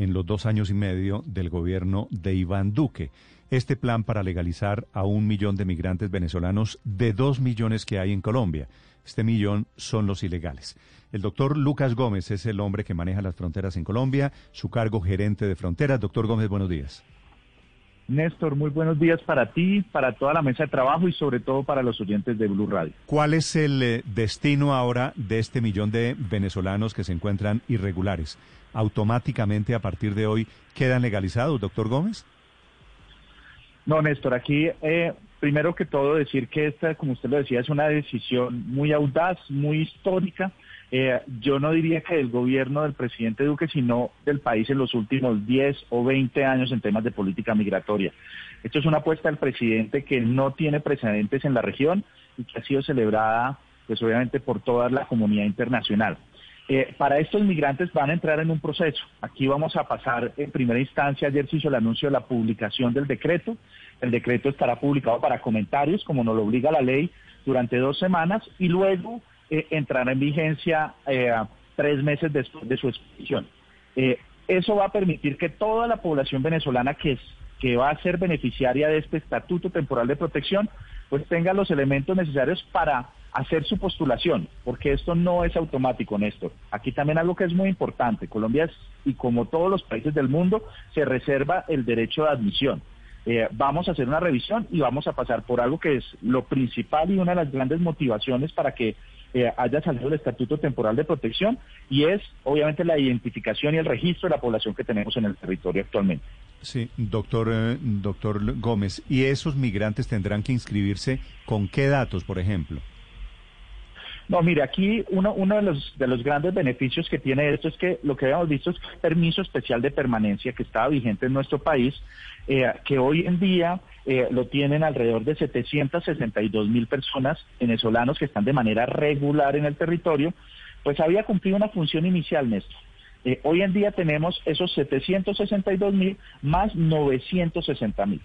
en los dos años y medio del gobierno de Iván Duque. Este plan para legalizar a un millón de migrantes venezolanos de dos millones que hay en Colombia. Este millón son los ilegales. El doctor Lucas Gómez es el hombre que maneja las fronteras en Colombia, su cargo gerente de fronteras. Doctor Gómez, buenos días. Néstor, muy buenos días para ti, para toda la mesa de trabajo y sobre todo para los oyentes de Blue Radio. ¿Cuál es el eh, destino ahora de este millón de venezolanos que se encuentran irregulares? ¿Automáticamente a partir de hoy quedan legalizados, doctor Gómez? No, Néstor, aquí eh, primero que todo decir que esta, como usted lo decía, es una decisión muy audaz, muy histórica eh, yo no diría que del gobierno del presidente Duque, sino del país en los últimos 10 o 20 años en temas de política migratoria. Esto es una apuesta del presidente que no tiene precedentes en la región y que ha sido celebrada, pues obviamente, por toda la comunidad internacional. Eh, para estos migrantes van a entrar en un proceso. Aquí vamos a pasar en primera instancia, ayer se hizo el anuncio de la publicación del decreto. El decreto estará publicado para comentarios, como nos lo obliga la ley, durante dos semanas y luego eh, entrará en vigencia eh, tres meses después de su expedición. Eh, eso va a permitir que toda la población venezolana que, es, que va a ser beneficiaria de este estatuto temporal de protección, pues tenga los elementos necesarios para hacer su postulación, porque esto no es automático, Néstor. Aquí también algo que es muy importante, Colombia es, y como todos los países del mundo, se reserva el derecho de admisión. Eh, vamos a hacer una revisión y vamos a pasar por algo que es lo principal y una de las grandes motivaciones para que eh, haya salido el Estatuto Temporal de Protección y es obviamente la identificación y el registro de la población que tenemos en el territorio actualmente. Sí, doctor, eh, doctor Gómez, ¿y esos migrantes tendrán que inscribirse con qué datos, por ejemplo? No, mire, aquí uno, uno de, los, de los grandes beneficios que tiene esto es que lo que habíamos visto es permiso especial de permanencia que estaba vigente en nuestro país, eh, que hoy en día eh, lo tienen alrededor de 762 mil personas venezolanos que están de manera regular en el territorio, pues había cumplido una función inicial, Néstor. Eh, hoy en día tenemos esos 762 mil más 960 mil.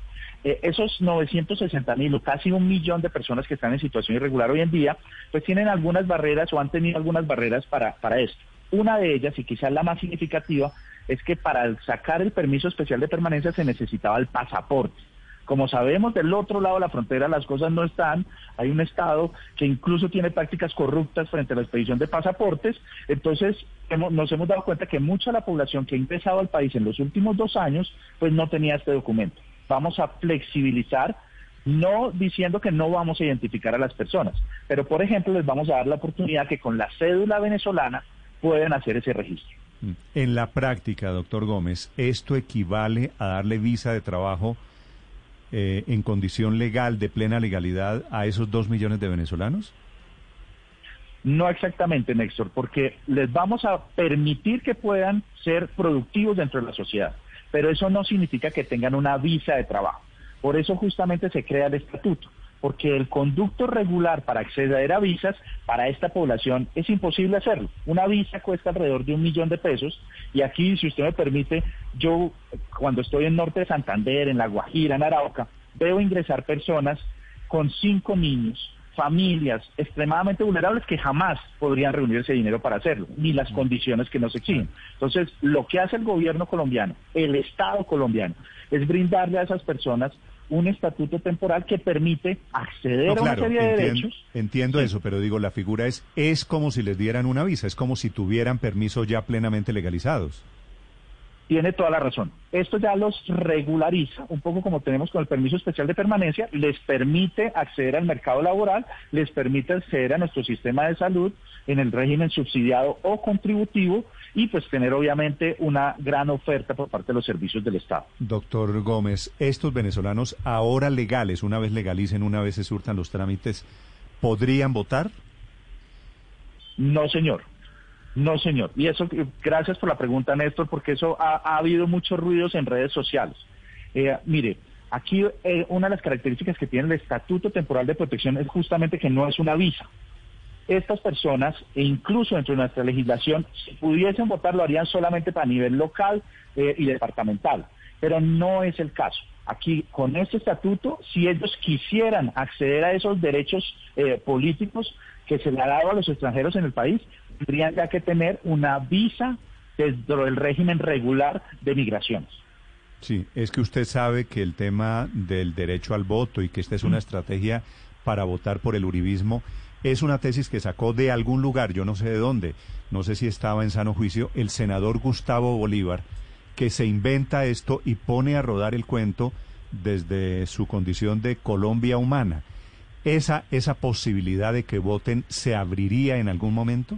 Eh, esos 960 mil o casi un millón de personas que están en situación irregular hoy en día, pues tienen algunas barreras o han tenido algunas barreras para, para esto. Una de ellas, y quizás la más significativa, es que para sacar el permiso especial de permanencia se necesitaba el pasaporte. Como sabemos, del otro lado de la frontera las cosas no están. Hay un Estado que incluso tiene prácticas corruptas frente a la expedición de pasaportes. Entonces, nos hemos dado cuenta que mucha de la población que ha ingresado al país en los últimos dos años, pues no tenía este documento. Vamos a flexibilizar no diciendo que no vamos a identificar a las personas, pero por ejemplo les vamos a dar la oportunidad que con la cédula venezolana pueden hacer ese registro. Mm. En la práctica, doctor Gómez, ¿esto equivale a darle visa de trabajo eh, en condición legal, de plena legalidad, a esos dos millones de venezolanos? No exactamente, Néstor, porque les vamos a permitir que puedan ser productivos dentro de la sociedad, pero eso no significa que tengan una visa de trabajo. Por eso justamente se crea el estatuto, porque el conducto regular para acceder a visas para esta población es imposible hacerlo. Una visa cuesta alrededor de un millón de pesos y aquí, si usted me permite, yo cuando estoy en Norte de Santander, en La Guajira, en Arauca, veo ingresar personas con cinco niños, familias extremadamente vulnerables que jamás podrían reunir ese dinero para hacerlo, ni las condiciones que nos exigen. Entonces, lo que hace el gobierno colombiano, el Estado colombiano, es brindarle a esas personas un estatuto temporal que permite acceder a una serie de derechos. Entiendo eso, pero digo, la figura es, es como si les dieran una visa, es como si tuvieran permiso ya plenamente legalizados. Tiene toda la razón. Esto ya los regulariza, un poco como tenemos con el permiso especial de permanencia, les permite acceder al mercado laboral, les permite acceder a nuestro sistema de salud en el régimen subsidiado o contributivo y pues tener obviamente una gran oferta por parte de los servicios del Estado. Doctor Gómez, estos venezolanos ahora legales, una vez legalicen, una vez se surtan los trámites, ¿podrían votar? No, señor. No, señor. Y eso, gracias por la pregunta, Néstor, porque eso ha, ha habido muchos ruidos en redes sociales. Eh, mire, aquí eh, una de las características que tiene el Estatuto Temporal de Protección es justamente que no es una visa. Estas personas, e incluso dentro de nuestra legislación, si pudiesen votar, lo harían solamente para nivel local eh, y departamental. Pero no es el caso. Aquí, con este estatuto, si ellos quisieran acceder a esos derechos eh, políticos que se le ha dado a los extranjeros en el país, tendrían que tener una visa dentro del régimen regular de migraciones. Sí, es que usted sabe que el tema del derecho al voto y que esta es una estrategia para votar por el uribismo es una tesis que sacó de algún lugar, yo no sé de dónde, no sé si estaba en sano juicio, el senador Gustavo Bolívar, que se inventa esto y pone a rodar el cuento desde su condición de Colombia humana. ¿Esa, esa posibilidad de que voten se abriría en algún momento?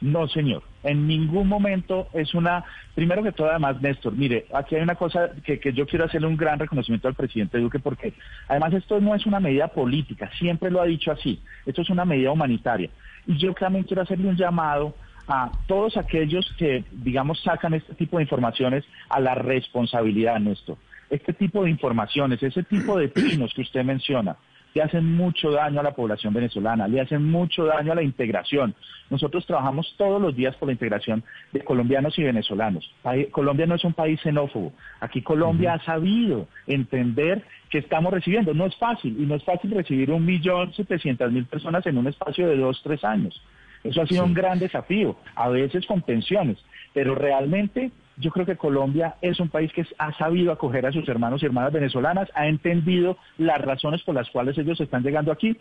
No, señor. En ningún momento es una... Primero que todo, además, Néstor, mire, aquí hay una cosa que, que, yo quiero hacerle un gran reconocimiento al presidente Duque porque además esto no es una medida política, siempre lo ha dicho así, esto es una medida humanitaria. Y yo también quiero hacerle un llamado a todos aquellos que, digamos, sacan este tipo de informaciones a la responsabilidad, Néstor. Este tipo de informaciones, ese tipo de trinos que usted menciona, le hacen mucho daño a la población venezolana, le hacen mucho daño a la integración. Nosotros trabajamos todos los días por la integración de colombianos y venezolanos. Colombia no es un país xenófobo. Aquí Colombia ha sabido entender que estamos recibiendo. No es fácil, y no es fácil recibir un millón setecientas mil personas en un espacio de dos, tres años. Eso ha sido sí. un gran desafío, a veces con tensiones, pero realmente yo creo que Colombia es un país que ha sabido acoger a sus hermanos y hermanas venezolanas, ha entendido las razones por las cuales ellos están llegando aquí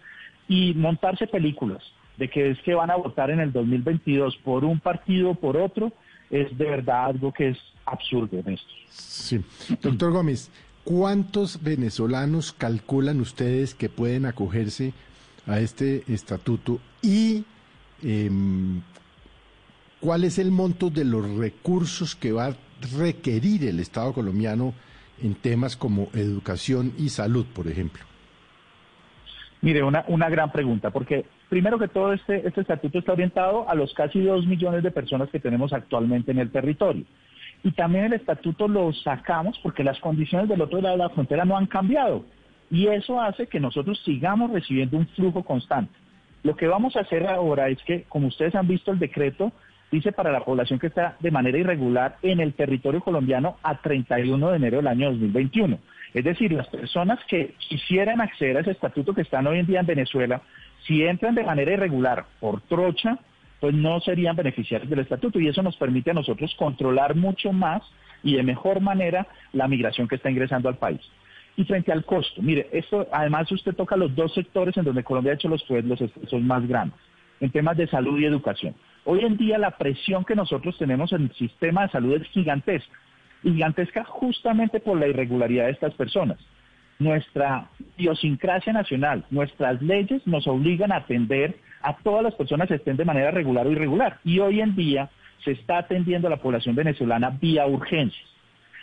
y montarse películas de que es que van a votar en el 2022 por un partido o por otro, es de verdad algo que es absurdo, Néstor. Sí. Doctor Gómez, ¿cuántos venezolanos calculan ustedes que pueden acogerse a este estatuto y eh, cuál es el monto de los recursos que va a requerir el Estado colombiano en temas como educación y salud, por ejemplo? Mire, una, una gran pregunta, porque primero que todo este, este estatuto está orientado a los casi dos millones de personas que tenemos actualmente en el territorio. Y también el estatuto lo sacamos porque las condiciones del otro lado de la frontera no han cambiado. Y eso hace que nosotros sigamos recibiendo un flujo constante. Lo que vamos a hacer ahora es que, como ustedes han visto el decreto, dice para la población que está de manera irregular en el territorio colombiano a 31 de enero del año 2021. Es decir, las personas que quisieran acceder a ese estatuto que están hoy en día en Venezuela, si entran de manera irregular por trocha, pues no serían beneficiarios del estatuto y eso nos permite a nosotros controlar mucho más y de mejor manera la migración que está ingresando al país. Y frente al costo, mire, esto además usted toca los dos sectores en donde Colombia ha hecho los, los esfuerzos más grandes, en temas de salud y educación. Hoy en día la presión que nosotros tenemos en el sistema de salud es gigantesca, gigantesca justamente por la irregularidad de estas personas. Nuestra idiosincrasia nacional, nuestras leyes nos obligan a atender a todas las personas estén de manera regular o irregular. Y hoy en día se está atendiendo a la población venezolana vía urgencias.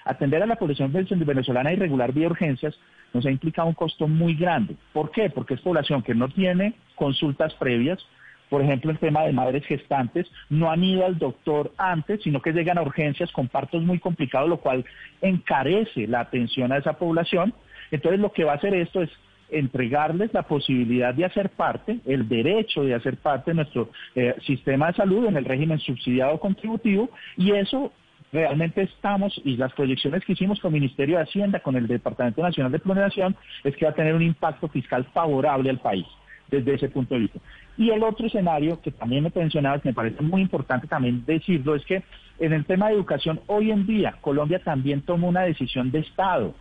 Atender a la población venezolana irregular vía urgencias nos ha implicado un costo muy grande. ¿Por qué? Porque es población que no tiene consultas previas, por ejemplo, el tema de madres gestantes, no han ido al doctor antes, sino que llegan a urgencias con partos muy complicados, lo cual encarece la atención a esa población. Entonces, lo que va a hacer esto es entregarles la posibilidad de hacer parte, el derecho de hacer parte de nuestro eh, sistema de salud en el régimen subsidiado contributivo, y eso realmente estamos, y las proyecciones que hicimos con el Ministerio de Hacienda, con el Departamento Nacional de Planeación, es que va a tener un impacto fiscal favorable al país desde ese punto de vista. Y el otro escenario que también me mencionabas, que me parece muy importante también decirlo, es que en el tema de educación, hoy en día Colombia también tomó una decisión de Estado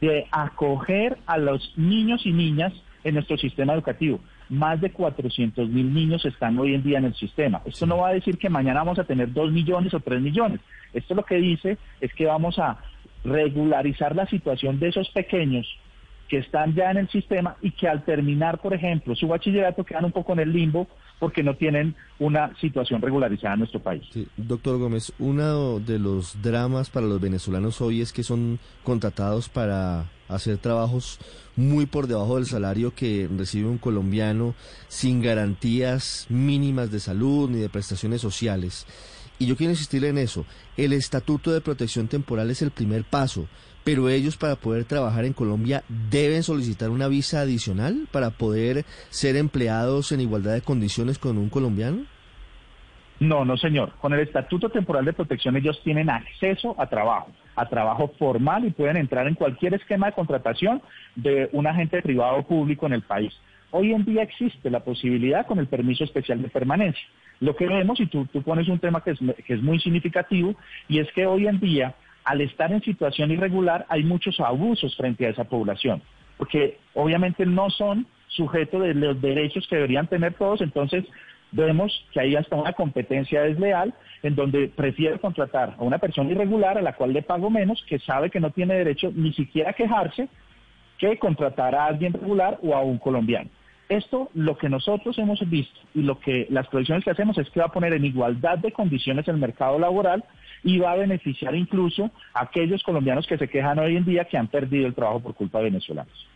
de acoger a los niños y niñas en nuestro sistema educativo. Más de 400 mil niños están hoy en día en el sistema. Esto no va a decir que mañana vamos a tener 2 millones o 3 millones. Esto lo que dice es que vamos a regularizar la situación de esos pequeños que están ya en el sistema y que al terminar, por ejemplo, su bachillerato quedan un poco en el limbo porque no tienen una situación regularizada en nuestro país. Doctor Gómez, uno de los dramas para los venezolanos hoy es que son contratados para hacer trabajos muy por debajo del salario que recibe un colombiano sin garantías mínimas de salud ni de prestaciones sociales. Y yo quiero insistir en eso. El Estatuto de Protección Temporal es el primer paso, pero ellos para poder trabajar en Colombia deben solicitar una visa adicional para poder ser empleados en igualdad de condiciones con un colombiano. No, no, señor. Con el Estatuto Temporal de Protección ellos tienen acceso a trabajo, a trabajo formal y pueden entrar en cualquier esquema de contratación de un agente privado o público en el país. Hoy en día existe la posibilidad con el permiso especial de permanencia. Lo que vemos, y tú, pones un tema que es, muy significativo, y es que hoy en día, al estar en situación irregular, hay muchos abusos frente a esa población, porque obviamente no son sujetos de los derechos que deberían tener todos, entonces vemos que hay hasta una competencia desleal en donde prefiere contratar a una persona irregular a la cual le pago menos, que sabe que no tiene derecho ni siquiera a quejarse, que contratar a alguien regular o a un colombiano. Esto lo que nosotros hemos visto y lo que las proyecciones que hacemos es que va a poner en igualdad de condiciones el mercado laboral y va a beneficiar incluso a aquellos colombianos que se quejan hoy en día que han perdido el trabajo por culpa de venezolanos.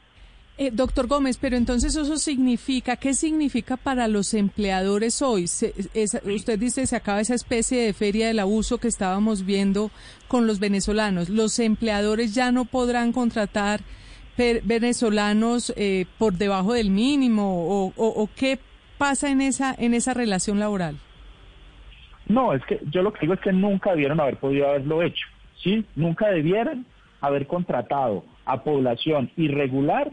Eh, doctor Gómez, pero entonces eso significa, ¿qué significa para los empleadores hoy? usted dice, se acaba esa especie de feria del abuso que estábamos viendo con los venezolanos. ¿Los empleadores ya no podrán contratar venezolanos eh, por debajo del mínimo o, qué pasa en esa, en esa relación laboral? No, es que yo lo que digo es que nunca debieron haber podido haberlo hecho, ¿sí? Nunca debieran haber contratado a población irregular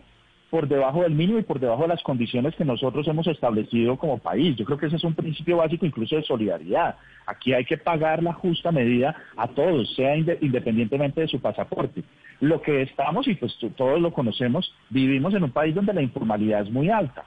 por debajo del mínimo y por debajo de las condiciones que nosotros hemos establecido como país. Yo creo que ese es un principio básico incluso de solidaridad. Aquí hay que pagar la justa medida a todos, sea independientemente de su pasaporte. Lo que estamos, y pues todos lo conocemos, vivimos en un país donde la informalidad es muy alta.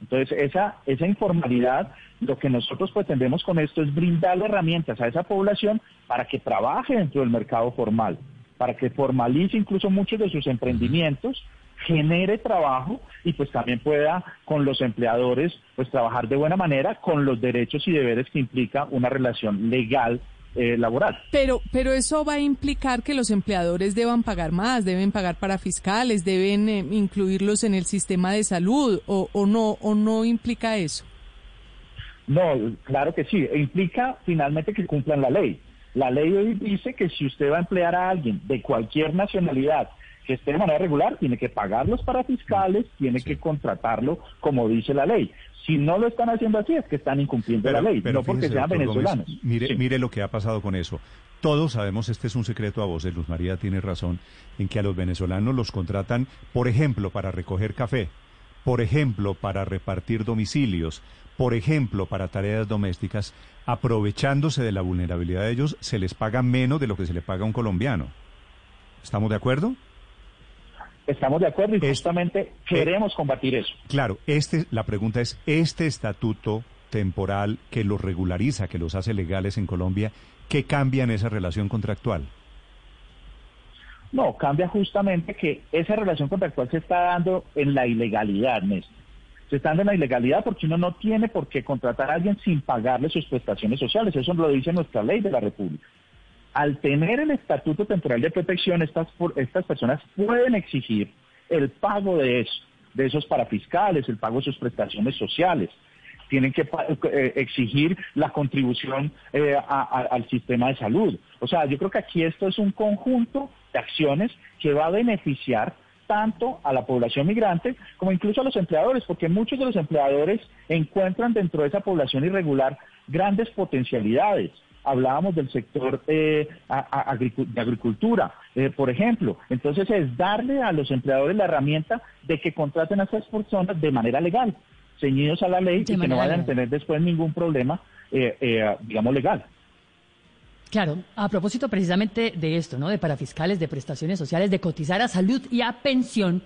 Entonces, esa, esa informalidad, lo que nosotros pretendemos con esto es brindarle herramientas a esa población para que trabaje dentro del mercado formal, para que formalice incluso muchos de sus emprendimientos genere trabajo y pues también pueda con los empleadores pues trabajar de buena manera con los derechos y deberes que implica una relación legal eh, laboral. Pero, pero eso va a implicar que los empleadores deban pagar más, deben pagar para fiscales, deben eh, incluirlos en el sistema de salud o, o no o no implica eso. No, claro que sí, implica finalmente que cumplan la ley. La ley hoy dice que si usted va a emplear a alguien de cualquier nacionalidad que esté de manera regular, tiene que pagarlos para fiscales, tiene que contratarlo como dice la ley. Si no lo están haciendo así, es que están incumpliendo la ley, no porque sean venezolanos. mire, mire lo que ha pasado con eso. Todos sabemos, este es un secreto a voces, Luz María tiene razón, en que a los venezolanos los contratan, por ejemplo, para recoger café, por ejemplo, para repartir domicilios, por ejemplo, para tareas domésticas, aprovechándose de la vulnerabilidad de ellos, se les paga menos de lo que se le paga a un colombiano. ¿Estamos de acuerdo? Estamos de acuerdo y justamente eh, queremos combatir eso. Claro, este, la pregunta es, ¿este estatuto temporal que los regulariza, que los hace legales en Colombia, qué cambia en esa relación contractual? No, cambia justamente que esa relación contractual se está dando en la ilegalidad, Néstor. Se está dando en la ilegalidad porque uno no tiene por qué contratar a alguien sin pagarle sus prestaciones sociales. Eso lo dice nuestra ley de la República al tener el estatuto temporal de protección, estas, estas personas pueden exigir el pago de eso, de esos parafiscales, el pago de sus prestaciones sociales. Tienen que eh, exigir la contribución eh, al sistema de salud. O sea, yo creo que aquí esto es un conjunto de acciones que va a beneficiar tanto a la población migrante como incluso a los empleadores, porque muchos de los empleadores encuentran dentro de esa población irregular grandes potencialidades hablábamos del sector eh, de agricultura, eh, por ejemplo. Entonces es darle a los empleadores la herramienta de que contraten a esas personas de manera legal, ceñidos a la ley y que no vayan a tener después ningún problema, eh, digamos, legal. Claro, a propósito precisamente de esto, ¿no? De parafiscales, de prestaciones sociales, de cotizar a salud y a pensión,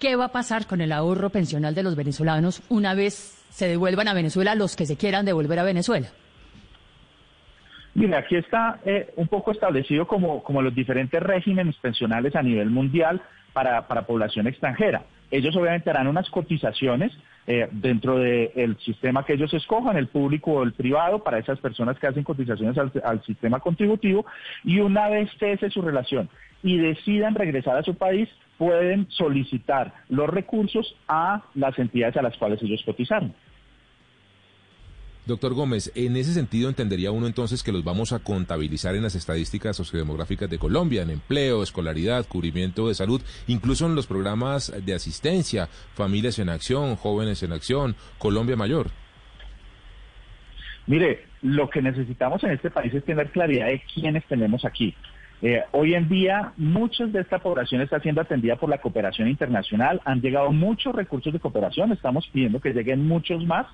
¿qué va a pasar con el ahorro pensional de los venezolanos una vez se devuelvan a Venezuela los que se quieran devolver a Venezuela? Mira, aquí está eh, un poco establecido como, como los diferentes regímenes pensionales a nivel mundial para, población extranjera. Ellos obviamente harán unas cotizaciones eh, dentro del sistema que ellos escojan, el público o el privado, para esas personas que hacen cotizaciones al, al sistema contributivo, y una vez cese su relación y decidan regresar a su país, pueden solicitar los recursos a las entidades a las cuales ellos cotizaron. Doctor Gómez, en ese sentido entendería uno entonces que los vamos a contabilizar en las estadísticas sociodemográficas de Colombia, en empleo, escolaridad, cubrimiento de salud, incluso en los programas de asistencia, familias en acción, jóvenes en acción, Colombia Mayor. Mire, lo que necesitamos en este país es tener claridad de quiénes tenemos aquí. Eh, hoy en día, muchos de esta población está siendo atendida por la cooperación internacional. Han llegado muchos recursos de cooperación, estamos pidiendo que lleguen muchos más,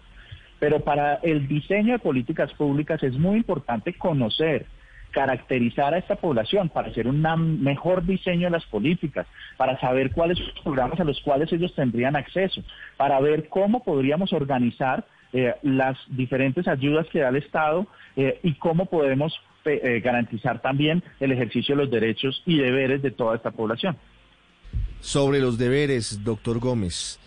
pero para el diseño de políticas públicas es muy importante conocer, caracterizar a esta población para hacer un mejor diseño de las políticas, para saber cuáles son los programas a los cuales ellos tendrían acceso, para ver cómo podríamos organizar eh, las diferentes ayudas que da el Estado eh, y cómo podemos eh, garantizar también el ejercicio de los derechos y deberes de toda esta población. Sobre los deberes, doctor Gómez.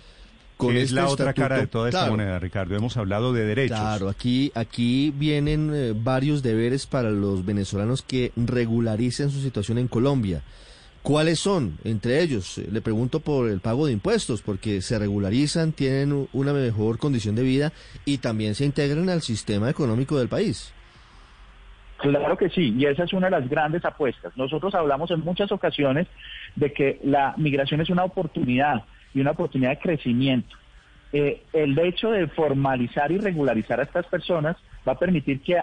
Con es la otra cara de toda esta moneda, Ricardo. Hemos hablado de derechos. Claro, aquí, aquí vienen varios deberes para los venezolanos que regularicen su situación en Colombia. ¿Cuáles son? Entre ellos, eh, le pregunto por el pago de impuestos, porque se regularizan, tienen una mejor condición de vida y también se integran al sistema económico del país. Claro que sí, y esa es una de las grandes apuestas. Nosotros hablamos en muchas ocasiones de que la migración es una oportunidad y una oportunidad de crecimiento. Eh, el hecho de formalizar y regularizar a estas personas va a permitir que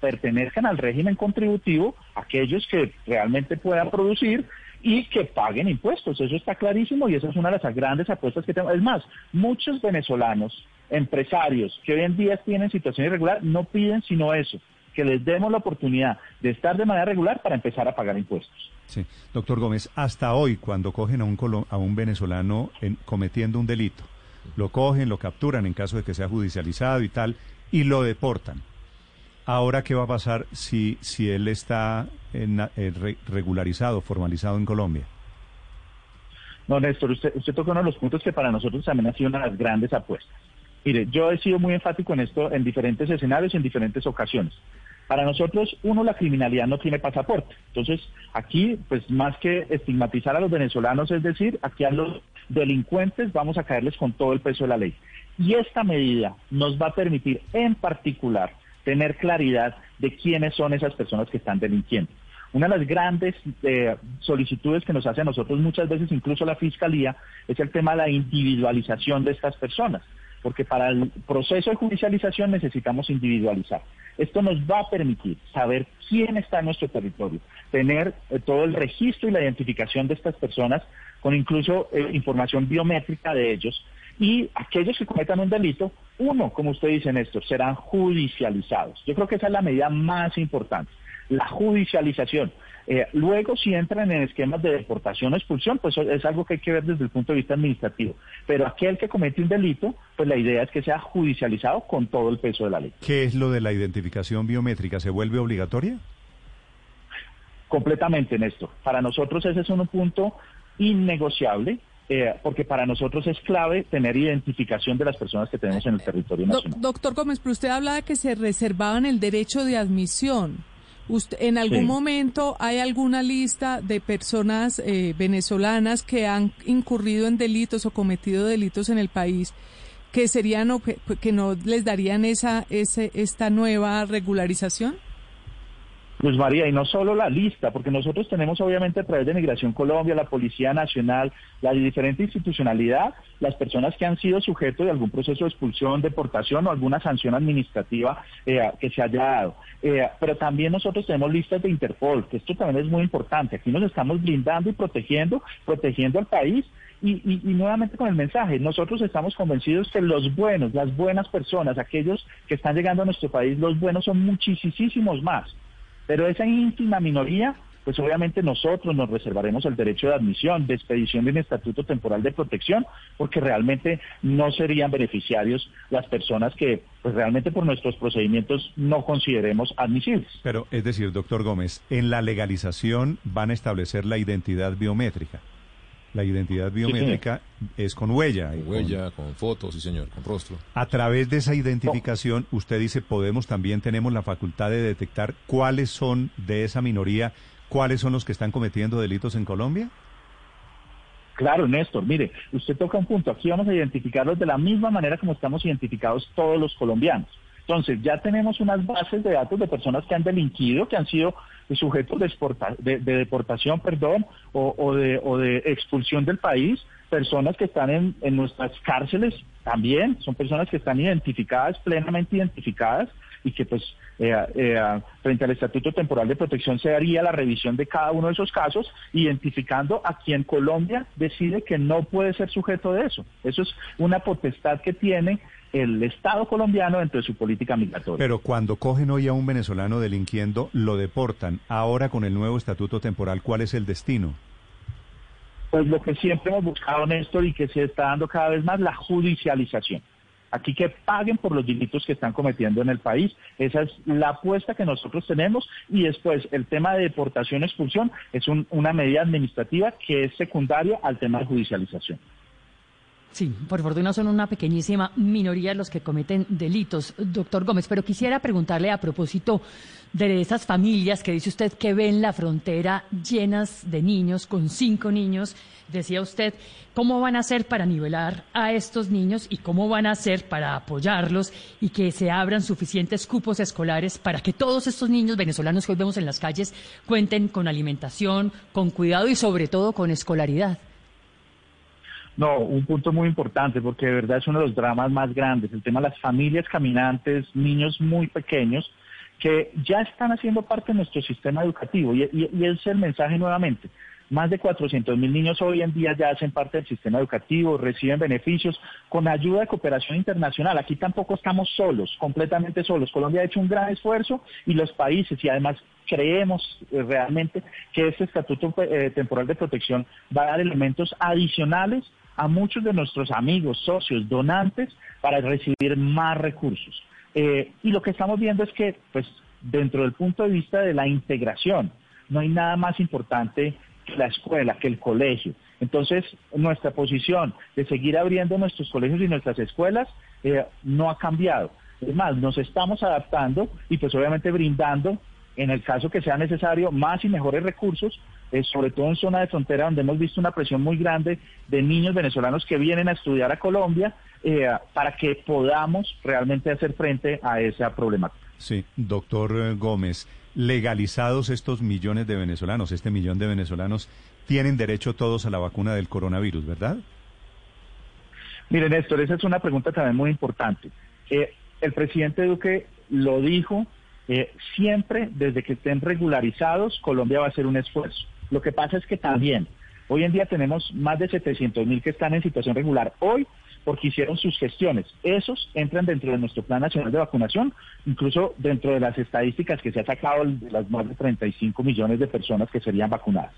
pertenezcan al régimen contributivo aquellos que realmente puedan producir y que paguen impuestos. Eso está clarísimo y esa es una de las grandes apuestas que tenemos. Es más, muchos venezolanos, empresarios que hoy en día tienen situación irregular, no piden sino eso, que les demos la oportunidad de estar de manera regular para empezar a pagar impuestos. Sí, doctor Gómez, hasta hoy cuando cogen a un, a un venezolano cometiendo un delito, lo cogen, lo capturan en caso de que sea judicializado y tal, y lo deportan. Ahora, ¿qué va a pasar si, si él está en, eh, regularizado, formalizado en Colombia? No, Néstor, usted, usted toca uno de los puntos que para nosotros también ha sido una de las grandes apuestas. Mire, yo he sido muy enfático en esto en diferentes escenarios y en diferentes ocasiones. Para nosotros, uno, la criminalidad no tiene pasaporte. Entonces, aquí, pues más que estigmatizar a los venezolanos, es decir, aquí a los delincuentes vamos a caerles con todo el peso de la ley. Y esta medida nos va a permitir, en particular, tener claridad de quiénes son esas personas que están delinquiendo. Una de las grandes eh, solicitudes que nos hace a nosotros muchas veces, incluso la Fiscalía, es el tema de la individualización de estas personas, porque para el proceso de judicialización necesitamos individualizar. Esto nos va a permitir saber quién está en nuestro territorio, tener eh, todo el registro y la identificación de estas personas, con incluso eh, información biométrica de ellos, y aquellos que cometan un delito, uno, como usted dice, Néstor, serán judicializados. Yo creo que esa es la medida más importante, la judicialización. Eh, luego, si entran en esquemas de deportación o expulsión, pues es algo que hay que ver desde el punto de vista administrativo. Pero aquel que comete un delito, pues la idea es que sea judicializado con todo el peso de la ley. ¿Qué es lo de la identificación biométrica? ¿Se vuelve obligatoria? Completamente, Néstor. Para nosotros ese es un punto innegociable eh, porque para nosotros es clave tener identificación de las personas que tenemos en el territorio nacional. doctor Gómez, pero usted hablaba que se reservaban el derecho de admisión. Usted, ¿En algún momento hay alguna lista de personas eh, venezolanas que han incurrido en delitos o cometido delitos en el país que serían que no les darían esa ese, esta nueva regularización? Luz María, y no solo la lista, porque nosotros tenemos obviamente a través de Migración Colombia, la Policía Nacional, la diferente institucionalidad, las personas que han sido sujetos de algún proceso de expulsión, deportación o alguna sanción administrativa eh, que se haya dado. Eh, pero también nosotros tenemos listas de Interpol, que esto también es muy importante. Aquí nos estamos blindando y protegiendo, protegiendo al país. Y, y, nuevamente con el mensaje, nosotros estamos convencidos que los buenos, las buenas personas, aquellos que están llegando a nuestro país, los buenos son muchísimos más. Pero esa íntima minoría, pues obviamente nosotros nos reservaremos el derecho de admisión, de expedición de un estatuto temporal de protección, porque realmente no serían beneficiarios las personas que pues realmente por nuestros procedimientos no consideremos admisibles. Pero es decir, doctor Gómez, en la legalización van a establecer la identidad biométrica. La identidad biométrica es con huella. huella, con... fotos, sí señor, con rostro. A través de esa identificación, usted dice, podemos también, tenemos la facultad de detectar cuáles son de esa minoría, cuáles son los que están cometiendo delitos en Colombia. Claro, Néstor, mire, usted toca un punto. Aquí vamos a identificarlos de la misma manera como estamos identificados todos los colombianos. Entonces, ya tenemos unas bases de datos de personas que han delinquido, que han sido sujetos de, exporta- de- de deportación, perdón, o, o de, o de expulsión del país, personas que están en, en nuestras cárceles también, son personas que están identificadas, plenamente identificadas, y que pues eh, eh, frente al Estatuto Temporal de Protección se haría la revisión de cada uno de esos casos, identificando a quien Colombia decide que no puede ser sujeto de eso. Eso es una potestad que tiene el Estado colombiano dentro de su política migratoria. Pero cuando cogen hoy a un venezolano delinquiendo, lo deportan. Ahora con el nuevo estatuto temporal, ¿cuál es el destino? Pues lo que siempre hemos buscado, Néstor, y que se está dando cada vez más, la judicialización. Aquí que paguen por los delitos que están cometiendo en el país. Esa es la apuesta que nosotros tenemos. Y después, el tema de deportación, expulsión, es un- una medida administrativa que es secundaria al tema de judicialización. Sí, por fortuna son una pequeñísima minoría los que cometen delitos, doctor Gómez. Pero quisiera preguntarle a propósito de esas familias que dice usted que ven la frontera llenas de niños, con cinco niños. Decía usted, ¿cómo van a hacer para nivelar a estos niños y cómo van a hacer para apoyarlos y que se abran suficientes cupos escolares para que todos estos niños venezolanos que hoy vemos en las calles cuenten con alimentación, con cuidado y sobre todo con escolaridad? No, un punto muy importante porque de verdad es uno de los dramas más grandes, el tema de las familias caminantes, niños muy pequeños que ya están haciendo parte de nuestro sistema educativo y, y es el mensaje nuevamente. Más de 400 mil niños hoy en día ya hacen parte del sistema educativo, reciben beneficios con ayuda de cooperación internacional. Aquí tampoco estamos solos, completamente solos. Colombia ha hecho un gran esfuerzo y los países, y además creemos eh, realmente que este estatuto eh, temporal de protección va a dar elementos adicionales a muchos de nuestros amigos, socios, donantes para recibir más recursos. Eh, y lo que estamos viendo es que, pues, dentro del punto de vista de la integración, no hay nada más importante que la escuela, que el colegio. Entonces, nuestra posición de seguir abriendo nuestros colegios y nuestras escuelas eh, no ha cambiado. Es más, nos estamos adaptando y pues obviamente brindando, en el caso que sea necesario, más y mejores recursos, eh, sobre todo en zona de frontera donde hemos visto una presión muy grande de niños venezolanos que vienen a estudiar a Colombia eh, para que podamos realmente hacer frente a esa problemática. Sí, doctor eh, Gómez, legalizados estos millones de venezolanos, este millón de venezolanos, tienen derecho todos a la vacuna del coronavirus, ¿verdad? Miren, Néstor, esa es una pregunta también muy importante. Eh, el presidente Duque lo dijo, eh, siempre desde que estén regularizados, Colombia va a hacer un esfuerzo. Lo que pasa es que también, hoy en día tenemos más de 700 mil que están en situación regular. Hoy, porque hicieron sus gestiones. Esos entran dentro de nuestro Plan Nacional de Vacunación, incluso dentro de las estadísticas que se ha sacado de las más de 35 millones de personas que serían vacunadas.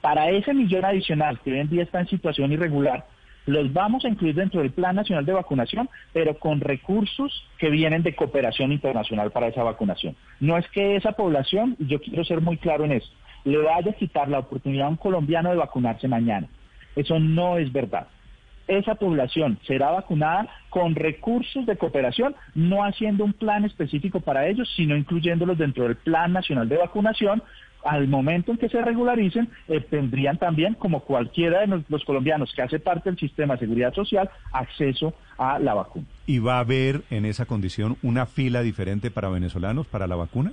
Para ese millón adicional que hoy en día está en situación irregular, los vamos a incluir dentro del Plan Nacional de Vacunación, pero con recursos que vienen de cooperación internacional para esa vacunación. No es que esa población, yo quiero ser muy claro en esto, le vaya a quitar la oportunidad a un colombiano de vacunarse mañana. Eso no es verdad. Esa población será vacunada con recursos de cooperación, no haciendo un plan específico para ellos, sino incluyéndolos dentro del Plan Nacional de Vacunación, al momento en que se regularicen, eh, tendrían también, como cualquiera de los, los colombianos que hace parte del sistema de seguridad social, acceso a la vacuna. ¿Y va a haber en esa condición una fila diferente para venezolanos para la vacuna?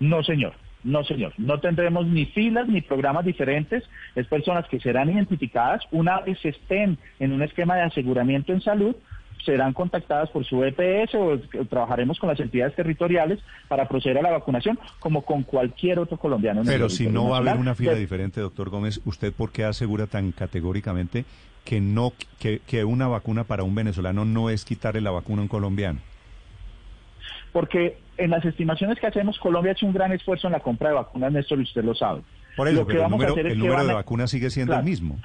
No, señor. No, señor. No tendremos ni filas ni programas diferentes. Es personas que serán identificadas una vez estén en un esquema de aseguramiento en salud, serán contactadas por su EPS o trabajaremos con las entidades territoriales para proceder a la vacunación como con cualquier otro colombiano. en el Pero si no va a haber una fila diferente, doctor Gómez, ¿usted por qué asegura tan categóricamente que no que, que una vacuna para un venezolano no es quitarle la vacuna a un colombiano? Porque en las estimaciones que hacemos, Colombia ha hecho un gran esfuerzo en la compra de vacunas, Néstor, y usted lo sabe. Por eso, Lo que pero el vamos a número, hacer es el que número de vacunas sigue siendo Claro. el mismo.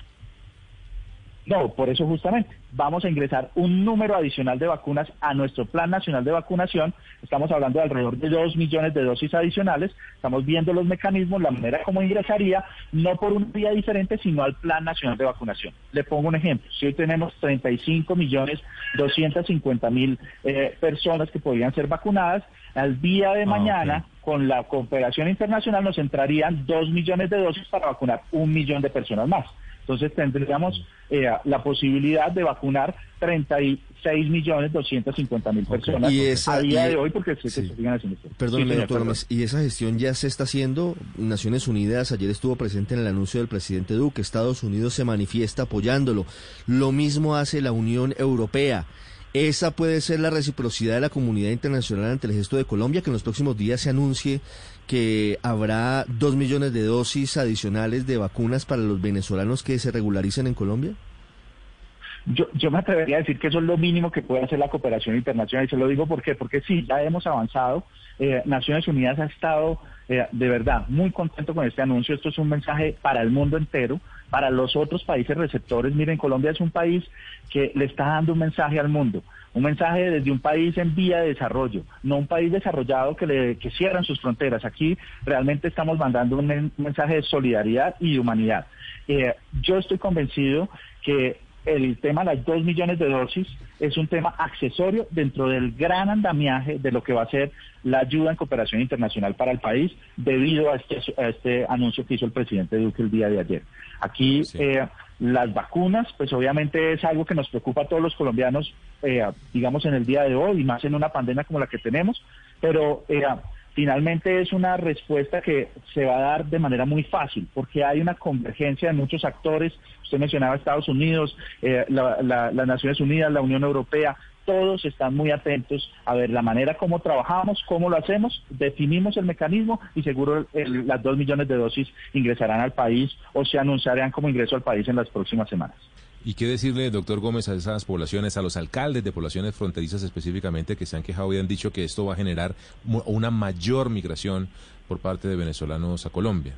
No, por eso justamente vamos a ingresar un número adicional de vacunas a nuestro Plan Nacional de Vacunación. Estamos hablando de alrededor de dos millones de dosis adicionales. Estamos viendo los mecanismos, la manera como ingresaría, no por una vía diferente, sino al Plan Nacional de Vacunación. Le pongo un ejemplo. Si hoy tenemos 35 millones 250 mil eh, personas que podrían ser vacunadas, al día de Ah, mañana, con la cooperación internacional, nos entrarían dos millones de dosis para vacunar un millón de personas más. Entonces tendríamos eh, la posibilidad de vacunar 36 millones 250 mil personas Y esa- a día y- de hoy porque se, sí. se siguen haciendo esto. Perdóneme, Sí, señor, doctor. Gómez, y esa gestión ya se está haciendo. Naciones Unidas ayer estuvo presente en el anuncio del presidente Duque. Estados Unidos se manifiesta apoyándolo. Lo mismo hace la Unión Europea. Esa puede ser la reciprocidad de la comunidad internacional ante el gesto de Colombia, que en los próximos días se anuncie que habrá dos millones de dosis adicionales de vacunas para los venezolanos que se regularicen en Colombia. Yo, yo me atrevería a decir que eso es lo mínimo que puede hacer la cooperación internacional y se lo digo ¿por qué? porque sí, ya hemos avanzado. Eh, Naciones Unidas ha estado eh, de verdad muy contento con este anuncio. Esto es un mensaje para el mundo entero, para los otros países receptores. Miren, Colombia es un país que le está dando un mensaje al mundo. Un mensaje desde un país en vía de desarrollo, no un país desarrollado que, le, que cierran sus fronteras. Aquí realmente estamos mandando un, men- un mensaje de solidaridad y de humanidad. Eh, yo estoy convencido que el tema de las dos millones de dosis es un tema accesorio dentro del gran andamiaje de lo que va a ser la ayuda en cooperación internacional para el país debido a este, a este anuncio que hizo el presidente Duque el día de ayer. Aquí Sí. eh, las vacunas, pues obviamente es algo que nos preocupa a todos los colombianos, eh, digamos en el día de hoy y más en una pandemia como la que tenemos, pero eh, finalmente es una respuesta que se va a dar de manera muy fácil, porque hay una convergencia de muchos actores. Usted mencionaba Estados Unidos, eh, la- la- las Naciones Unidas, la Unión Europea. Todos están muy atentos a ver la manera como trabajamos, cómo lo hacemos, definimos el mecanismo y seguro el- las dos millones de dosis ingresarán al país o se anunciarán como ingreso al país en las próximas semanas. ¿Y qué decirle, doctor Gómez, a esas poblaciones, a los alcaldes de poblaciones fronterizas específicamente que se han quejado y han dicho que esto va a generar una mayor migración por parte de venezolanos a Colombia?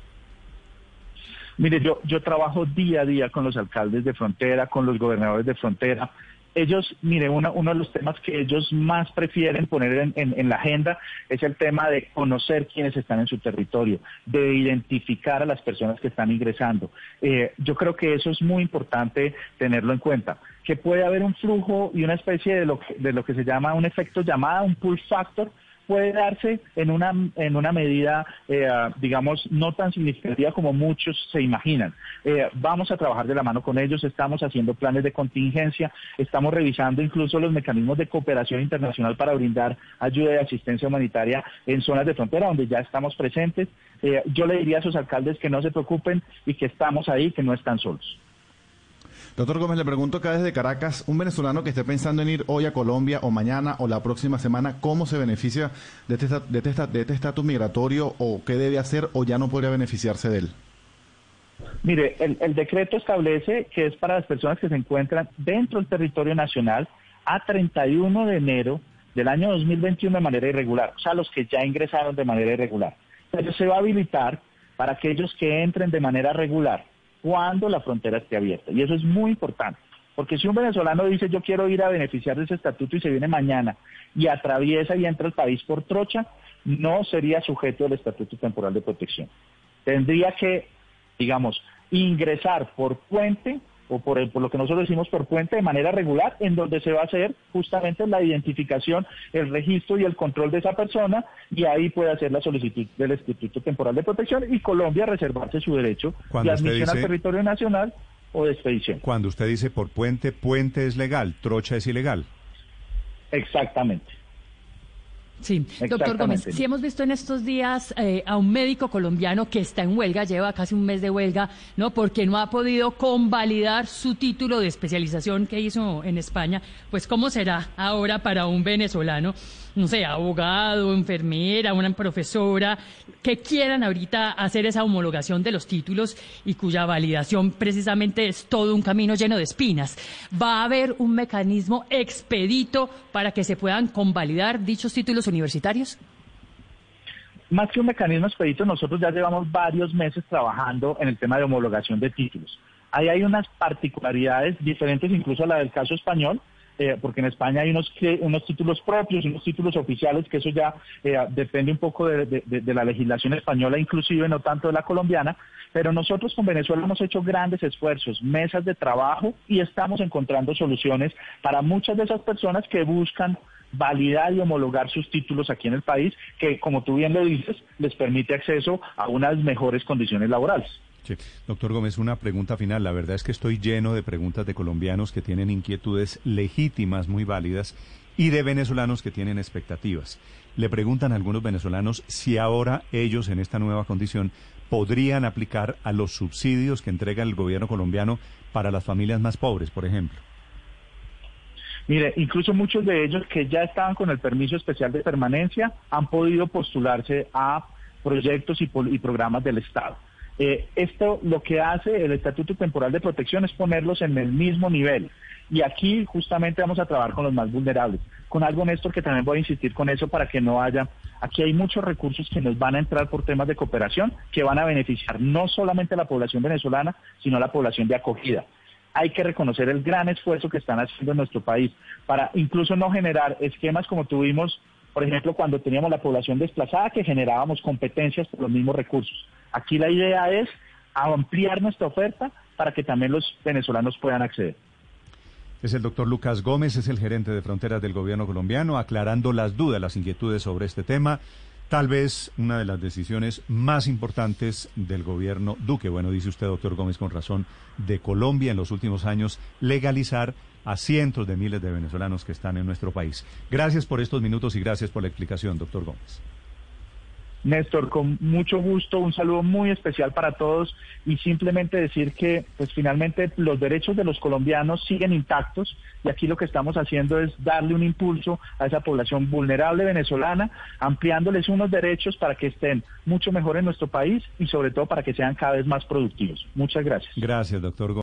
Mire, yo, yo trabajo día a día con los alcaldes de frontera, con los gobernadores de frontera. Ellos, mire, uno, uno de los temas que ellos más prefieren poner en, la agenda es el tema de conocer quiénes están en su territorio, de identificar a las personas que están ingresando. Eh, yo creo que eso es muy importante tenerlo en cuenta, que puede haber un flujo y una especie de lo que, de lo que se llama un efecto llamada, un pull factor, puede darse en una, en una medida, eh, digamos, no tan significativa como muchos se imaginan. Eh, vamos a trabajar de la mano con ellos, estamos haciendo planes de contingencia, estamos revisando incluso los mecanismos de cooperación internacional para brindar ayuda y asistencia humanitaria en zonas de frontera donde ya estamos presentes. Eh, yo le diría a sus alcaldes que no se preocupen y que estamos ahí, que no están solos. Doctor Gómez, le pregunto acá desde Caracas, un venezolano que esté pensando en ir hoy a Colombia o mañana o la próxima semana, ¿cómo se beneficia de este esta- de este de este estatus migratorio o qué debe hacer o ya no podría beneficiarse de él? Mire, el, el decreto establece que es para las personas que se encuentran dentro del territorio nacional a 31 de enero del año 2021 de manera irregular, o sea, los que ya ingresaron de manera irregular. Pero se va a habilitar para aquellos que entren de manera regular cuando la frontera esté abierta. Y eso es muy importante, porque si un venezolano dice yo quiero ir a beneficiar de ese estatuto y se viene mañana y atraviesa y entra al país por trocha, no sería sujeto del estatuto temporal de protección. Tendría que digamos, ingresar por puente o por, el- por lo que nosotros decimos por puente de manera regular, en donde se va a hacer justamente la identificación, el registro y el control de esa persona, y ahí puede hacer la solicitud del Instituto Temporal de Protección y Colombia reservarse su derecho Cuando de admisión al territorio nacional o de expedición. Cuando usted dice por puente, puente es legal, trocha es ilegal. Exactamente. Sí, doctor Gómez, si hemos visto en estos días eh, a un médico colombiano que está en huelga, lleva casi un mes de huelga, ¿no? Porque no ha podido convalidar su título de especialización que hizo en España, pues ¿cómo será ahora para un venezolano, no sé, abogado, enfermera, una profesora, que quieran ahorita hacer esa homologación de los títulos y cuya validación precisamente es todo un camino lleno de espinas? ¿Va a haber un mecanismo expedito para que se puedan convalidar dichos títulos universitarios? Más que un mecanismo expedito, nosotros ya llevamos varios meses trabajando en el tema de homologación de títulos. Ahí hay unas particularidades diferentes incluso a la del caso español, eh, porque en España hay unos, unos títulos propios unos títulos oficiales, que eso ya eh, depende un poco de- de la legislación española, inclusive no tanto de la colombiana, pero nosotros con Venezuela hemos hecho grandes esfuerzos, mesas de trabajo y estamos encontrando soluciones para muchas de esas personas que buscan validar y homologar sus títulos aquí en el país, que como tú bien lo dices, les permite acceso a unas mejores condiciones laborales. Doctor Gómez, una pregunta final. La verdad es que estoy lleno de preguntas de colombianos que tienen inquietudes legítimas, muy válidas, y de venezolanos que tienen expectativas. Le preguntan a algunos venezolanos si ahora ellos, en esta nueva condición, podrían aplicar a los subsidios que entrega el gobierno colombiano para las familias más pobres, por ejemplo. Mire, incluso muchos de ellos que ya estaban con el permiso especial de permanencia han podido postularse a proyectos y, programas del Estado. Eh, esto lo que hace el Estatuto Temporal de Protección es ponerlos en el mismo nivel. Y aquí justamente vamos a trabajar con los más vulnerables. Con algo, Néstor, que también voy a insistir con eso para que no haya... Aquí hay muchos recursos que nos van a entrar por temas de cooperación que van a beneficiar no solamente a la población venezolana, sino a la población de acogida. Hay que reconocer el gran esfuerzo que están haciendo en nuestro país para incluso no generar esquemas como tuvimos, por ejemplo, cuando teníamos la población desplazada, que generábamos competencias por los mismos recursos. Aquí la idea es ampliar nuestra oferta para que también los venezolanos puedan acceder. Es el doctor Lucas Gómez, es el gerente de fronteras del gobierno colombiano, aclarando las dudas, las inquietudes sobre este tema. Tal vez una de las decisiones más importantes del gobierno Duque, bueno, dice usted, doctor Gómez, con razón, de Colombia en los últimos años, legalizar a cientos de miles de venezolanos que están en nuestro país. Gracias por estos minutos y gracias por la explicación, doctor Gómez. Néstor, con mucho gusto, un saludo muy especial para todos y simplemente decir que pues finalmente los derechos de los colombianos siguen intactos y aquí lo que estamos haciendo es darle un impulso a esa población vulnerable venezolana, ampliándoles unos derechos para que estén mucho mejor en nuestro país y sobre todo para que sean cada vez más productivos. Muchas gracias. Gracias, doctor.